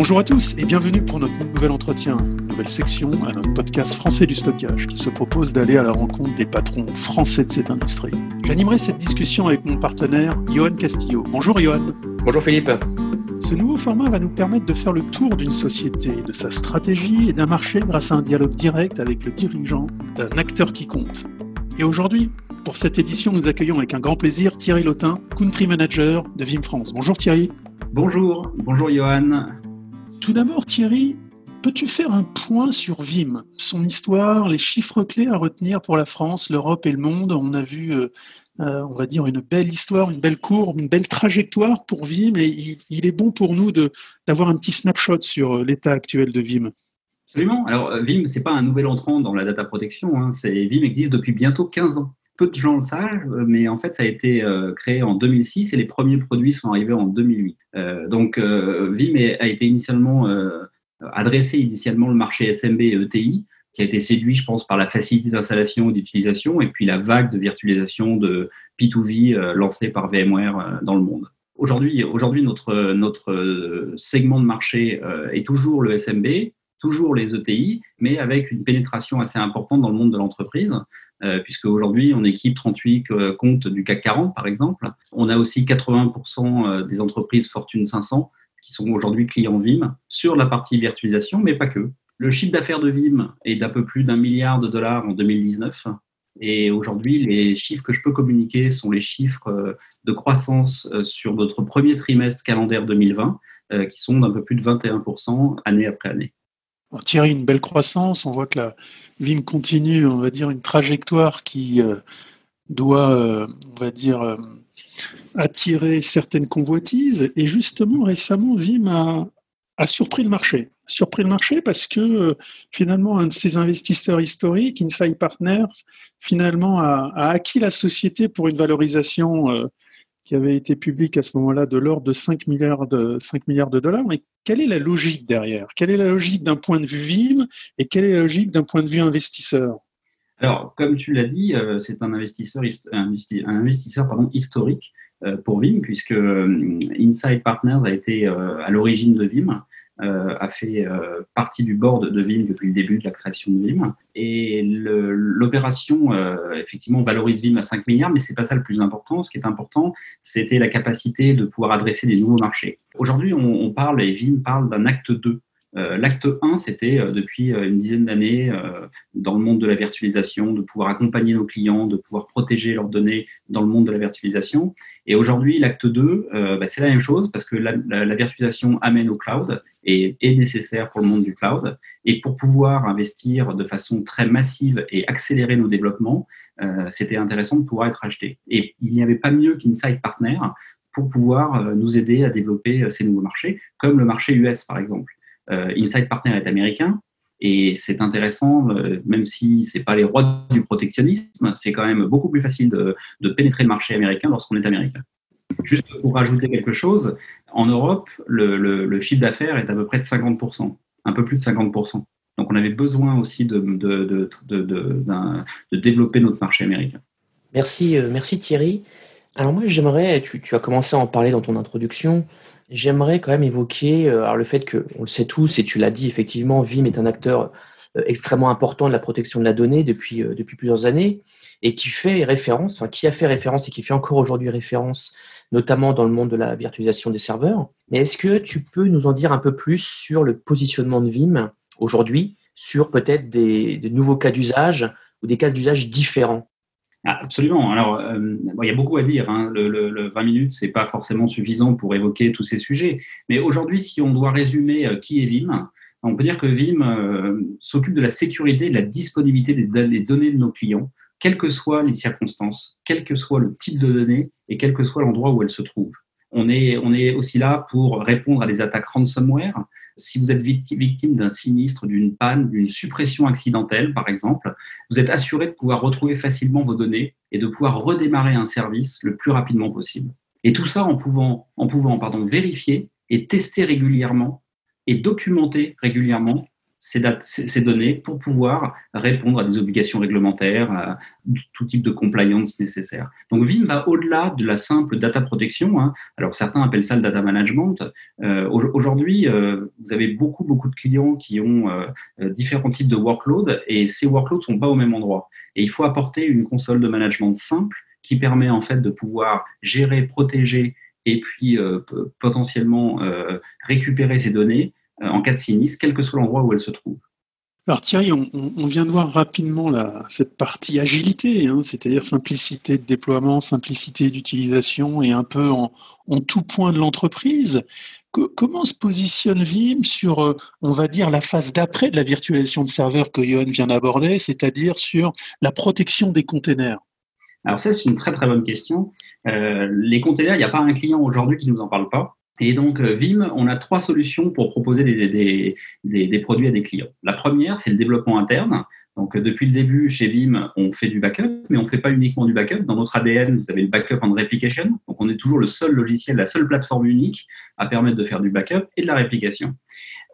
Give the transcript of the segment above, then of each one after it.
Bonjour à tous et bienvenue pour notre nouvel entretien, nouvelle section à notre podcast français du stockage qui se propose d'aller à la rencontre des patrons français de cette industrie. J'animerai cette discussion avec mon partenaire Johan Castillo. Bonjour Johan. Bonjour Philippe. Ce nouveau format va nous permettre de faire le tour d'une société, de sa stratégie et d'un marché grâce à un dialogue direct avec le dirigeant d'un acteur qui compte. Et aujourd'hui, pour cette édition, nous accueillons avec un grand plaisir Thierry Lotin, Country Manager de Vim France. Bonjour Thierry. Bonjour, bonjour Johan. Tout d'abord Thierry, peux-tu faire un point sur Vim, son histoire, les chiffres clés à retenir pour la France, l'Europe et le monde On a vu, euh, euh, on va dire, une belle histoire, une belle courbe, une belle trajectoire pour Vim et il, est bon pour nous d'avoir un petit snapshot sur euh, l'état actuel de Vim. Absolument. Alors Vim, c'est pas un nouvel entrant dans la data protection. Hein. Vim existe depuis bientôt 15 ans peu de gens le savent, mais en fait, ça a été euh, créé en 2006 et les premiers produits sont arrivés en 2008. Euh, donc, euh, Vim a été initialement adressé initialement le marché SMB et ETI, qui a été séduit, je pense, par la facilité d'installation et d'utilisation, et puis la vague de virtualisation de P2V lancée par VMware dans le monde. Aujourd'hui, aujourd'hui notre, notre segment de marché est toujours le SMB, toujours les ETI, mais avec une pénétration assez importante dans le monde de l'entreprise. Euh, puisque aujourd'hui on équipe 38 euh, comptes du CAC 40 par exemple. On a aussi 80% euh, des entreprises Fortune 500 qui sont aujourd'hui clients Vim sur la partie virtualisation, mais pas que. Le chiffre d'affaires de Vim est d'un peu plus d'un milliard de dollars en 2019. Et aujourd'hui, les chiffres que je peux communiquer sont les chiffres de croissance sur notre premier trimestre calendaire 2020, qui sont d'un peu plus de 21% année après année. Thierry, une belle croissance. On voit que la Vim continue, on va dire, une trajectoire qui euh, doit, euh, on va dire, euh, attirer certaines convoitises. Et justement, récemment, Vim a, surpris le marché. Surpris le marché parce que finalement, un de ses investisseurs historiques, Insight Partners, finalement a acquis la société pour une valorisation qui avait été publique à ce moment-là de l'ordre de 5 milliards de, 5 milliards de dollars. Mais quelle est la logique derrière? Quelle est la logique d'un point de vue VIM et quelle est la logique d'un point de vue investisseur? Alors, comme tu l'as dit, euh, c'est un investisseur, historique euh, pour Vim, puisque euh, Inside Partners a été à l'origine de Vim. Euh, a fait euh, partie du board de Vim depuis le début de la création de Vim. Et l'opération, euh, effectivement, valorise Vim à 5 milliards, mais c'est pas ça le plus important. Ce qui est important, c'était la capacité de pouvoir adresser des nouveaux marchés. Aujourd'hui, on, on, parle, et Vim parle d'un acte 2 euh, l'acte 1, c'était euh, depuis euh, une dizaine d'années dans le monde de la virtualisation, de pouvoir accompagner nos clients, de pouvoir protéger leurs données dans le monde de la virtualisation. Et aujourd'hui, l'acte 2, bah, c'est la même chose parce que la, virtualisation amène au cloud et est nécessaire pour le monde du cloud. Et pour pouvoir investir de façon très massive et accélérer nos développements, c'était intéressant de pouvoir être acheté. Et il n'y avait pas mieux qu'Inside Partner pour pouvoir nous aider à développer ces nouveaux marchés, comme le marché US par exemple. Euh, Inside Partner est américain, et c'est intéressant, euh, même si ce n'est pas les rois du protectionnisme, c'est quand même beaucoup plus facile de, pénétrer le marché américain lorsqu'on est américain. Juste pour rajouter quelque chose, en Europe, le, chiffre d'affaires est à peu près de 50%, un peu plus de 50%. Donc on avait besoin aussi de, de, de développer notre marché américain. Merci, euh, merci Thierry. Alors moi j'aimerais, tu, as commencé à en parler dans ton introduction, J'aimerais quand même évoquer euh, le fait que, on le sait tous, et tu l'as dit, effectivement, Vim est un acteur euh, extrêmement important de la protection de la donnée depuis, euh, depuis plusieurs années et qui fait référence, enfin, qui a fait référence et qui fait encore aujourd'hui référence, notamment dans le monde de la virtualisation des serveurs. Mais est-ce que tu peux nous en dire un peu plus sur le positionnement de Vim aujourd'hui, sur peut-être des, nouveaux cas d'usage ou des cas d'usage différents? Absolument. Alors, euh, il y a beaucoup à dire. Hein. Le, 20 minutes, c'est pas forcément suffisant pour évoquer tous ces sujets. Mais aujourd'hui, si on doit résumer euh, qui est Vim, on peut dire que Vim euh, s'occupe de la sécurité, de la disponibilité des, des, données de nos clients, quelles que soient les circonstances, quel que soit le type de données et quel que soit l'endroit où elles se trouvent. On est, on est aussi là pour répondre à des attaques ransomware, si vous êtes victime d'un sinistre, d'une panne, d'une suppression accidentelle, par exemple, vous êtes assuré de pouvoir retrouver facilement vos données et de pouvoir redémarrer un service le plus rapidement possible. Et tout ça en pouvant, en pouvant vérifier et tester régulièrement et documenter régulièrement ces, données pour pouvoir répondre à des obligations réglementaires, à tout type de compliance nécessaire. Donc Vim va au-delà de la simple data protection. Hein. Alors certains appellent ça le data management. Euh, aujourd'hui, euh, vous avez beaucoup beaucoup de clients qui ont euh, différents types de workloads et ces workloads sont pas au même endroit. Et il faut apporter une console de management simple qui permet en fait de pouvoir gérer, protéger et puis potentiellement récupérer ces données en cas de sinistre, quel que soit l'endroit où elle se trouve. Alors Thierry, on, vient de voir rapidement cette partie agilité, hein, c'est-à-dire simplicité de déploiement, simplicité d'utilisation et un peu en, tout point de l'entreprise. comment se positionne Vim sur, euh, on va dire, la phase d'après de la virtualisation de serveurs que Johan vient d'aborder, c'est-à-dire sur la protection des containers? Alors ça, c'est une très très bonne question. Euh, les containers, il n'y a pas un client aujourd'hui qui ne nous en parle pas. Et donc, euh, Vim, on a trois solutions pour proposer des, des, produits à des clients. La première, c'est le développement interne. Donc, euh, depuis le début, chez Vim, on fait du backup, mais on ne fait pas uniquement du backup. Dans notre ADN, vous avez le backup and replication. Donc, on est toujours le seul logiciel, la seule plateforme unique à permettre de faire du backup et de la réplication.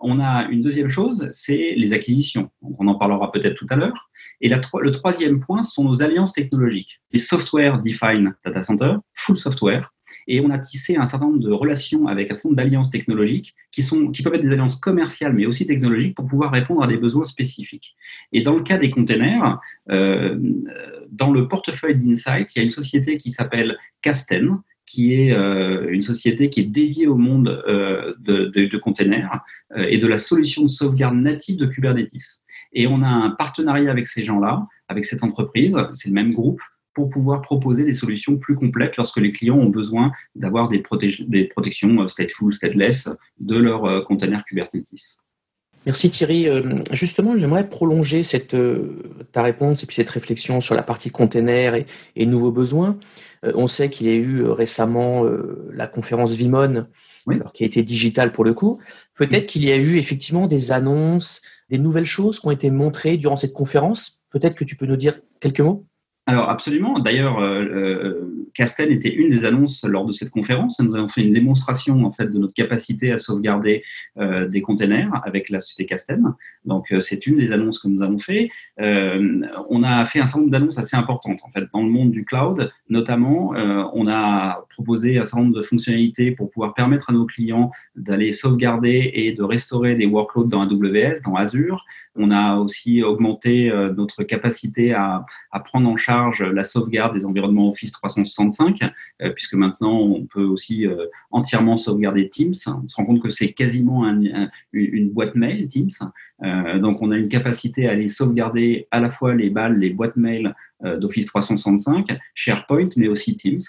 On a une deuxième chose, c'est les acquisitions. on en parlera peut-être tout à l'heure. Et la, le troisième point sont nos alliances technologiques. Les software defined data center, full software, et on a tissé un certain nombre de relations avec un certain nombre d'alliances technologiques qui, sont, qui peuvent être des alliances commerciales, mais aussi technologiques pour pouvoir répondre à des besoins spécifiques. Et dans le cas des containers, euh, dans le portefeuille d'Insight, il y a une société qui s'appelle Casten, qui est euh, une société qui est dédiée au monde euh, de, containers et de la solution de sauvegarde native de Kubernetes. Et on a un partenariat avec ces gens-là, avec cette entreprise, c'est le même groupe, pour pouvoir proposer des solutions plus complètes lorsque les clients ont besoin d'avoir des, des, protections euh, stateful, stateless de leur euh, container Kubernetes. Merci Thierry. Euh, justement, j'aimerais prolonger cette, ta réponse et puis cette réflexion sur la partie container et, nouveaux besoins. On sait qu'il y a eu récemment la conférence Vimon, qui a été digitale pour le coup. Peut-être qu'il y a eu effectivement des annonces, des nouvelles choses qui ont été montrées durant cette conférence. Peut-être que tu peux nous dire quelques mots? Alors absolument. D'ailleurs, euh, euh, était une des annonces lors de cette conférence. Nous avons fait une démonstration en fait de notre capacité à sauvegarder euh, des containers avec la société Castel. Donc c'est une des annonces que nous avons fait. on a fait un certain nombre d'annonces assez importantes en fait dans le monde du cloud. Notamment, on a proposé un certain nombre de fonctionnalités pour pouvoir permettre à nos clients d'aller sauvegarder et de restaurer des workloads dans AWS, dans Azure. On a aussi augmenté notre capacité à, à prendre en charge la sauvegarde des environnements Office 365, euh, puisque maintenant on peut aussi euh, entièrement sauvegarder Teams. On se rend compte que c'est quasiment une boîte mail Teams. Euh, donc on a une capacité à aller sauvegarder à la fois les balles, les boîtes mail d'Office 365, SharePoint, mais aussi Teams.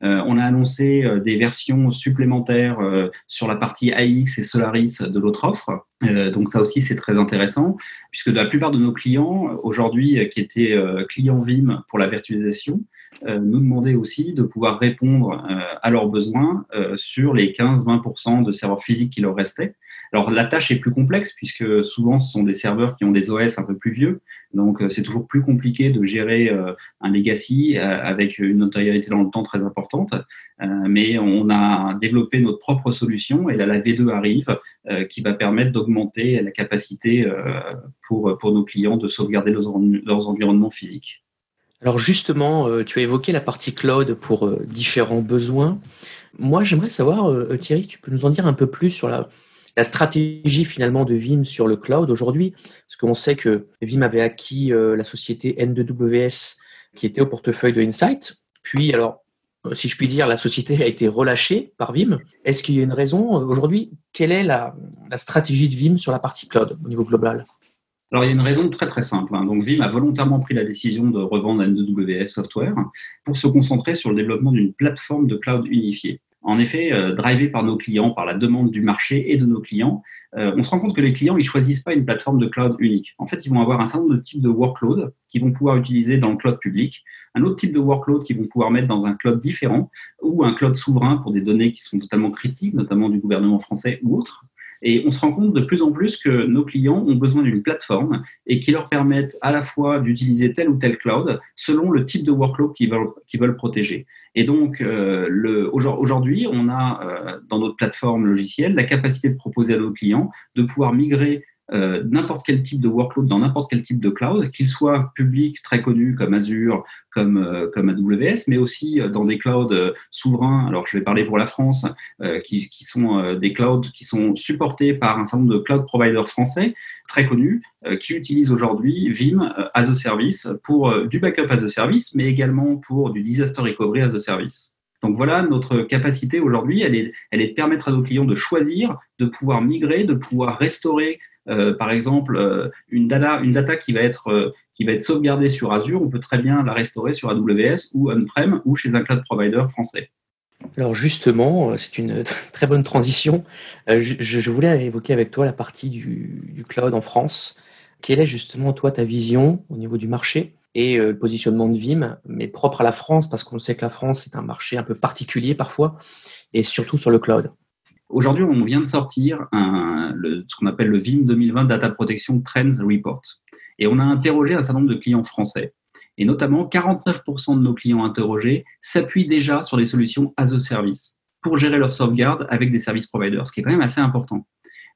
on a annoncé des versions supplémentaires sur la partie AX et Solaris de l'autre offre. donc ça aussi c'est très intéressant, puisque la plupart de nos clients aujourd'hui qui étaient clients Vim pour la virtualisation, euh, nous demandaient aussi de pouvoir répondre euh, à leurs besoins euh, sur les 15-20% de serveurs physiques qui leur restaient. Alors la tâche est plus complexe puisque souvent ce sont des serveurs qui ont des OS un peu plus vieux, donc c'est toujours plus compliqué de gérer un legacy avec une notoriété dans le temps très importante. mais on a développé notre propre solution et là la V2 arrive qui va permettre d'augmenter la capacité pour, pour nos clients de sauvegarder leurs environnements physiques. Alors justement, euh, tu as évoqué la partie cloud pour euh, différents besoins. Moi, j'aimerais savoir, euh, Thierry, tu peux nous en dire un peu plus sur la, stratégie finalement de Vim sur le cloud aujourd'hui? Parce qu'on sait que Vim avait acquis la société N2WS qui était au portefeuille de Insight. Puis, alors, si je puis dire, la société a été relâchée par Vim. Est-ce qu'il y a une raison aujourd'hui Quelle est la stratégie de Vim sur la partie cloud au niveau global? Alors, il y a une raison très très simple. Hein. Donc, Vim a volontairement pris la décision de revendre N2WS Software pour se concentrer sur le développement d'une plateforme de cloud unifiée. En effet, euh, drivé par nos clients, par la demande du marché et de nos clients, euh, on se rend compte que les clients, ils choisissent pas une plateforme de cloud unique. En fait, ils vont avoir un certain nombre de types de workload qu'ils vont pouvoir utiliser dans le cloud public, un autre type de workload qu'ils vont pouvoir mettre dans un cloud différent ou un cloud souverain pour des données qui sont totalement critiques, notamment du gouvernement français ou autres. Et on se rend compte de plus en plus que nos clients ont besoin d'une plateforme et qui leur permette à la fois d'utiliser tel ou tel cloud selon le type de workload qu'ils veulent, protéger. Et donc, euh, aujourd'hui, on a euh, dans notre plateforme logicielle la capacité de proposer à nos clients de pouvoir migrer euh, n'importe quel type de workload dans n'importe quel type de cloud, qu'il soit public, très connu comme Azure, comme, euh, comme AWS, mais aussi dans des clouds souverains. Alors, je vais parler pour la France, qui, qui, sont des clouds qui sont supportés par un certain nombre de cloud providers français très connus, qui utilisent aujourd'hui Vim as a service pour du backup as a service, mais également pour du disaster recovery as a service. Donc voilà, notre capacité aujourd'hui, elle est, elle est de permettre à nos clients de choisir, de pouvoir migrer, de pouvoir restaurer, euh, par exemple, euh, une, data, une data qui va, être, euh, qui va être sauvegardée sur Azure, on peut très bien la restaurer sur AWS ou on-prem ou chez un cloud provider français. Alors justement, c'est une très bonne transition. Je, voulais évoquer avec toi la partie du, du cloud en France. Quelle est justement toi ta vision au niveau du marché et le positionnement de Vim, mais propre à la France, parce qu'on sait que la France est un marché un peu particulier parfois, et surtout sur le cloud? Aujourd'hui, on vient de sortir ce qu'on appelle le Vim 2020 Data Protection Trends Report. Et on a interrogé un certain nombre de clients français. Et notamment, 49% de nos clients interrogés s'appuient déjà sur des solutions as a service pour gérer leur sauvegarde avec des services providers, ce qui est quand même assez important.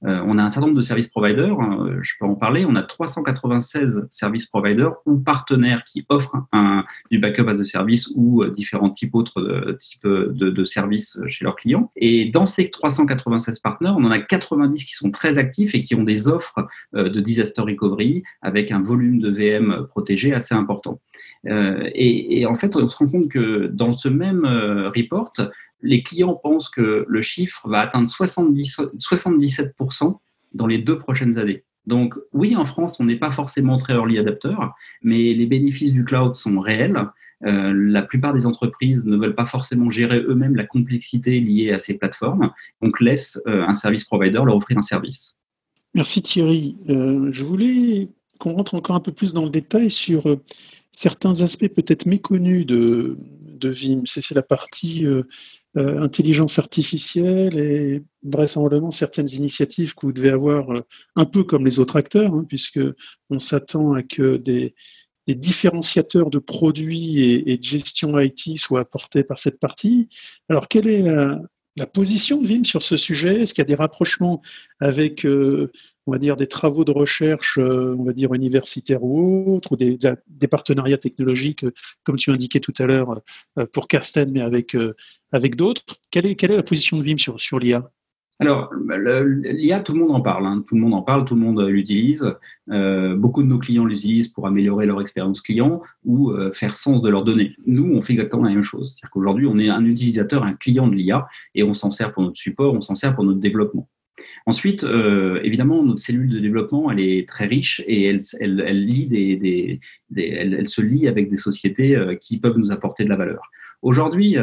Euh, on a un certain nombre de services providers, hein, je peux en parler. On a 396 services providers ou partenaires qui offrent un, du backup as a service ou euh, différents types autres types de, services chez leurs clients. Et dans ces 396 partenaires, on en a 90 qui sont très actifs et qui ont des offres euh, de disaster recovery avec un volume de VM protégé assez important. et, et, en fait, on se rend compte que dans ce même report, les clients pensent que le chiffre va atteindre 70, 77% dans les deux prochaines années. Donc oui, en France, on n'est pas forcément très early adapter, mais les bénéfices du cloud sont réels. Euh, la plupart des entreprises ne veulent pas forcément gérer eux-mêmes la complexité liée à ces plateformes, donc laissent euh, un service provider leur offrir un service. Merci Thierry. Euh, je voulais qu'on rentre encore un peu plus dans le détail sur certains aspects peut-être méconnus de, de Vim. C'est la partie euh, intelligence artificielle et vraisemblablement certaines initiatives que vous devez avoir euh, un peu comme les autres acteurs, hein, puisque on s'attend à que des, différenciateurs de produits et, de gestion IT soient apportés par cette partie. Alors, quelle est la, la position de Vim sur ce sujet Est-ce qu'il y a des rapprochements avec, euh, on va dire, des travaux de recherche, euh, on va dire, universitaires ou autres, ou des, partenariats technologiques, euh, comme tu indiquais tout à l'heure, pour Carsten, mais avec, avec d'autres? Quelle est, quelle est la position de Vim sur, sur l'IA alors, l'IA, tout le monde en parle. Hein. Tout le monde en parle, tout le monde l'utilise. Euh, beaucoup de nos clients l'utilisent pour améliorer leur expérience client ou euh, faire sens de leurs données. Nous, on fait exactement la même chose. C'est-à-dire qu'aujourd'hui, on est un utilisateur, un client de l'IA et on s'en sert pour notre support, on s'en sert pour notre développement. Ensuite, euh, évidemment, notre cellule de développement, elle est très riche et elle, elle, elle, des, des, elle, elle, se lie avec des sociétés qui peuvent nous apporter de la valeur. Aujourd'hui,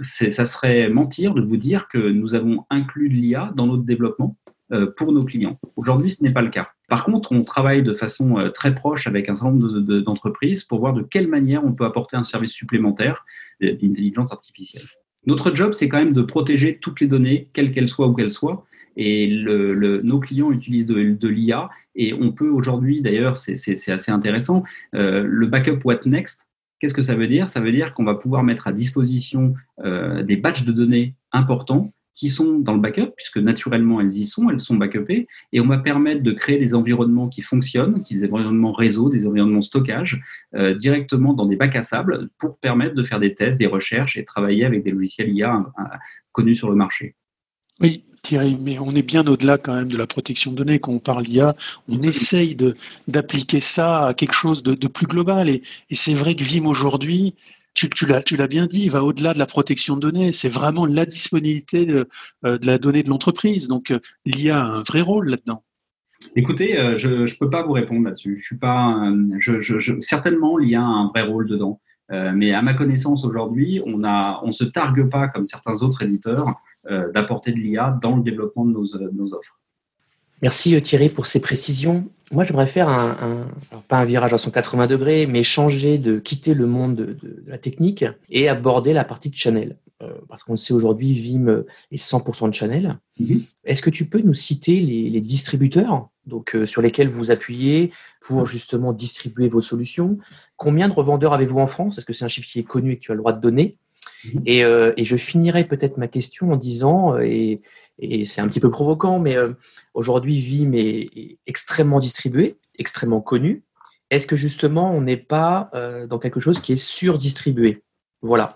ça serait mentir de vous dire que nous avons inclus de l'IA dans notre développement euh, pour nos clients. Aujourd'hui, ce n'est pas le cas. Par contre, on travaille de façon euh, très proche avec un certain nombre d'entreprises pour voir de quelle manière on peut apporter un service supplémentaire d'intelligence artificielle. Notre job, c'est quand même de protéger toutes les données, quelles qu'elles soient ou qu'elles soient. Et nos clients utilisent de, l'IA et on peut aujourd'hui, d'ailleurs, c'est assez intéressant, euh, le backup What Next, Qu'est-ce que ça veut dire? Ça veut dire qu'on va pouvoir mettre à disposition euh, des batchs de données importants qui sont dans le backup, puisque naturellement elles y sont, elles sont backupées, et on va permettre de créer des environnements qui fonctionnent, qui des environnements réseau, des environnements stockage, euh, directement dans des bacs à sable, pour permettre de faire des tests, des recherches et travailler avec des logiciels IA connus sur le marché. Oui, Thierry, mais on est bien au-delà quand même de la protection de données. Quand on parle d'IA, on essaye d'appliquer ça à quelque chose de, plus global. Et, c'est vrai que Vim aujourd'hui, tu, l'as bien dit, va au-delà de la protection de données. C'est vraiment la disponibilité de, euh, la donnée de l'entreprise. Donc l'IA a un vrai rôle là-dedans. Écoutez, euh, je ne peux pas vous répondre là-dessus. Je suis pas, certainement, l'IA a un vrai rôle dedans. Euh, mais à ma connaissance aujourd'hui, on ne se targue pas comme certains autres éditeurs euh, d'apporter de l'IA dans le développement de nos, offres. Merci euh, Thierry pour ces précisions. Moi, j'aimerais faire un, pas un virage à 180 degrés, mais changer de quitter le monde de, la technique et aborder la partie de Channel. Euh, parce qu'on le sait aujourd'hui, Vim est 100% de Channel. Mhm. Est-ce que tu peux nous citer les, distributeurs donc, sur lesquels vous appuyez pour justement distribuer vos solutions? Combien de revendeurs avez-vous en France? Est-ce que c'est un chiffre qui est connu et que tu as le droit de donner Mhm. Et, euh, et, je finirai peut-être ma question en disant, et, et c'est un petit peu provoquant, mais aujourd'hui, Vim est, extrêmement distribué, extrêmement connu. Est-ce que justement, on n'est pas dans quelque chose qui est surdistribué? Voilà.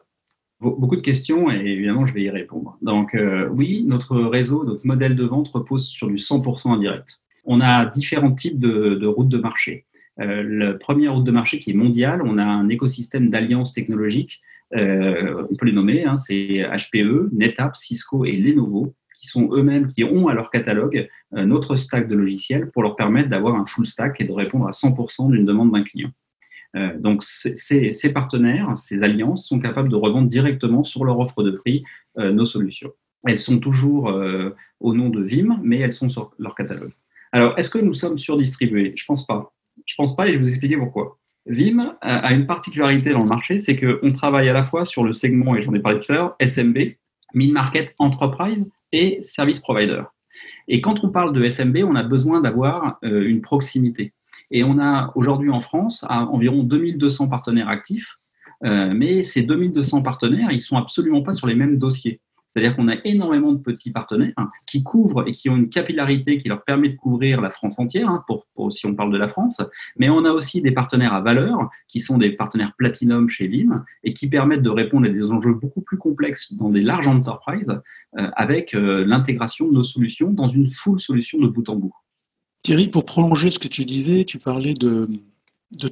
Beaucoup de questions et évidemment, je vais y répondre. Donc, oui, notre réseau, notre modèle de vente repose sur du 100% indirect. On a différents types de, de routes de marché. Euh, la première route de marché qui est mondiale, on a un écosystème d'alliances technologiques, euh, on peut les nommer, hein, c'est HPE, NetApp, Cisco et Lenovo, qui sont eux-mêmes, qui ont à leur catalogue euh, notre stack de logiciels pour leur permettre d'avoir un full stack et de répondre à 100% d'une demande d'un client. Donc, ces, partenaires, ces alliances sont capables de revendre directement sur leur offre de prix nos solutions. Elles sont toujours au nom de Vim, mais elles sont sur leur catalogue. Alors, est-ce que nous sommes surdistribués? Je pense pas. Je pense pas et je vais vous expliquer pourquoi. Vim a une particularité dans le marché, c'est qu'on travaille à la fois sur le segment, et j'en ai parlé tout à l'heure, SMB, Mid-Market Enterprise et Service Provider. Et quand on parle de SMB, on a besoin d'avoir euh, une proximité. Et on a aujourd'hui en France environ 2200 partenaires actifs, euh, mais ces 2200 partenaires, ils sont absolument pas sur les mêmes dossiers. C'est-à-dire qu'on a énormément de petits partenaires qui couvrent et qui ont une capillarité qui leur permet de couvrir la France entière, hein, pour, si on parle de la France. Mais on a aussi des partenaires à valeur, qui sont des partenaires platinum chez Vim, et qui permettent de répondre à des enjeux beaucoup plus complexes dans des larges enterprises, euh, avec euh, l'intégration de nos solutions dans une full solution de bout en bout. Thierry, pour prolonger ce que tu disais, tu parlais de,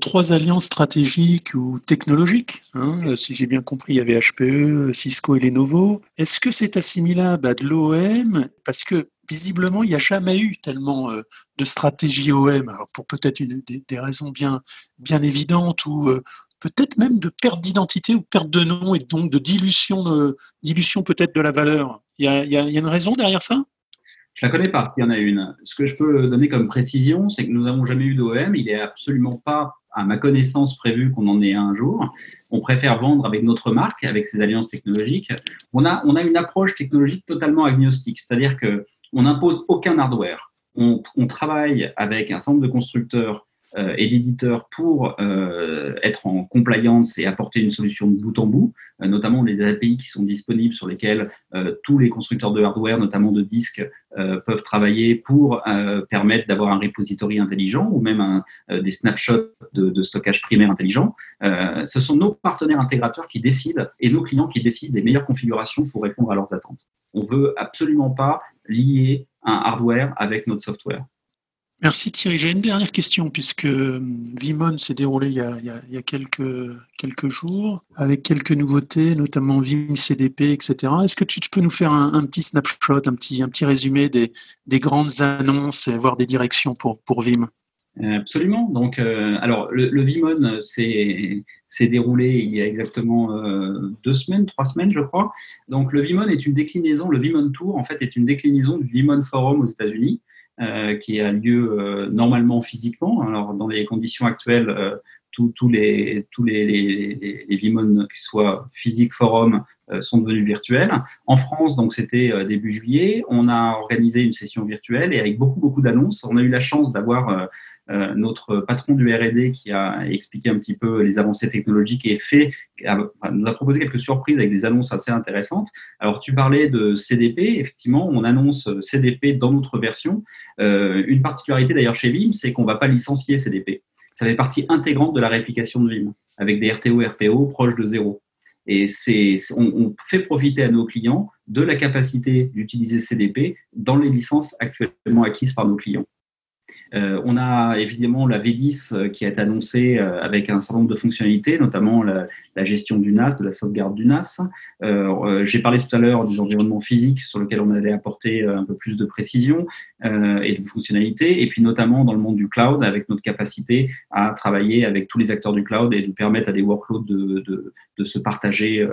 trois alliances stratégiques ou technologiques. Hein, euh, si j'ai bien compris, il y avait HPE, Cisco et Lenovo. Est-ce que c'est assimilable à de l'OM Parce que visiblement, il n'y a jamais eu tellement euh, de stratégie OM, alors pour peut-être des, raisons bien, évidentes ou euh, peut-être même de perte d'identité ou perte de nom et donc de dilution, dilution peut-être de la valeur. Y, a, il y a une raison derrière ça? Je la connais pas, s'il y en a une. Ce que je peux donner comme précision, c'est que nous n'avons jamais eu d'OM. Il n'est absolument pas, à ma connaissance, prévu qu'on en ait un jour. On préfère vendre avec notre marque, avec ces alliances technologiques. On a, on a une approche technologique totalement agnostique, c'est-à-dire que on n'impose aucun hardware. On, on, travaille avec un centre de constructeurs et d'éditeurs pour euh, être en compliance et apporter une solution de bout en bout, euh, notamment les API qui sont disponibles sur lesquels tous les constructeurs de hardware, notamment de disques, peuvent travailler pour permettre d'avoir un repository intelligent ou même des snapshots de, stockage primaire intelligent. ce sont nos partenaires intégrateurs qui décident et nos clients qui décident des meilleures configurations pour répondre à leurs attentes. On veut absolument pas lier un hardware avec notre software. Merci Thierry. J'ai une dernière question puisque euh, Vimon s'est déroulé il y a, quelques, jours avec quelques nouveautés, notamment Vim CDP, etc. Est-ce que tu, peux nous faire un, petit snapshot, un petit, résumé des, des grandes annonces, voire des directions pour, pour Vim Absolument. Donc, euh, alors, le, Vimon s'est déroulé il y a exactement euh, deux semaines, trois semaines, je crois. Donc, le Vimon est une déclinaison, le Vimon Tour, en fait, est une déclinaison du Vimon Forum aux États-Unis. Euh, qui a lieu euh, normalement physiquement. Alors, dans les conditions actuelles, euh, tous les, tous les, les, les, Vimon, qui soient physiques, forum, sont devenus virtuels. En France, donc c'était début juillet, on a organisé une session virtuelle et avec beaucoup, beaucoup d'annonces. On a eu la chance d'avoir euh, notre patron du R&D qui a expliqué un petit peu les avancées technologiques et fait, nous a proposé quelques surprises avec des annonces assez intéressantes. Alors, tu parlais de CDP. Effectivement, on annonce CDP dans notre version. Euh, une particularité d'ailleurs chez Vim, c'est qu'on ne va pas licencier CDP. Ça fait partie intégrante de la réplication de Vim, avec des RTO, RPO proches de zéro. Et on, fait profiter à nos clients de la capacité d'utiliser CDP dans les licences actuellement acquises par nos clients. Euh, on a évidemment la V10 euh, qui est annoncée euh, avec un certain nombre de fonctionnalités, notamment la, gestion du NAS, de la sauvegarde du NAS. J'ai parlé tout à l'heure des environnements physiques sur lesquels on allait apporter un peu plus de précision et de fonctionnalités, et puis notamment dans le monde du cloud avec notre capacité à travailler avec tous les acteurs du cloud et de permettre à des workloads de, se partager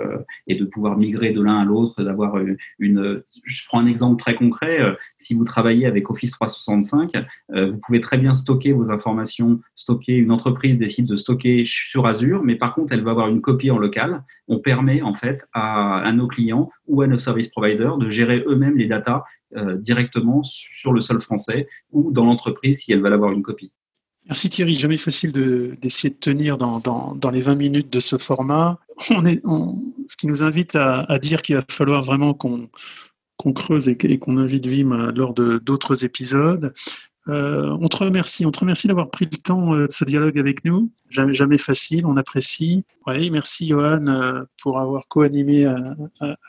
et de pouvoir migrer de l'un à l'autre, d'avoir une... Je prends un exemple très concret. Si vous travaillez avec Office 365, vous pouvez très bien stocker vos informations, stocker, une entreprise décide de stocker sur Azure, mais par contre, elle va avoir une copie en local. On permet en fait à, nos clients ou à nos service providers de gérer eux-mêmes les datas euh, directement sur le sol français ou dans l'entreprise si elle va avoir une copie. Merci Thierry, jamais facile d'essayer de, tenir dans, les 20 minutes de ce format. Ce qui nous invite à, dire qu'il va falloir vraiment qu'on creuse et qu'on invite Vim lors d'autres épisodes. Euh, on te remercie, on te remercie d'avoir pris le temps euh, de ce dialogue avec nous. Jamais, jamais facile, on apprécie. Oui, merci Johan euh, pour avoir co-animé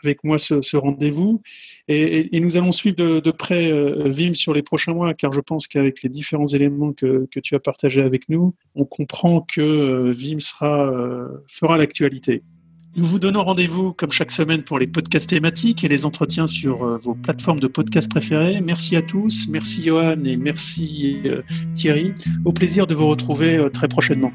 avec moi ce, rendez-vous. Et, nous allons suivre de, près Vim sur les prochains mois, car je pense qu'avec les différents éléments que, que, tu as partagés avec nous, on comprend que Vim sera, fera l'actualité. Nous vous donnons rendez-vous comme chaque semaine pour les podcasts thématiques et les entretiens sur euh, vos plateformes de podcasts préférées. Merci à tous, merci Johan et merci euh, Thierry. Au plaisir de vous retrouver euh, très prochainement.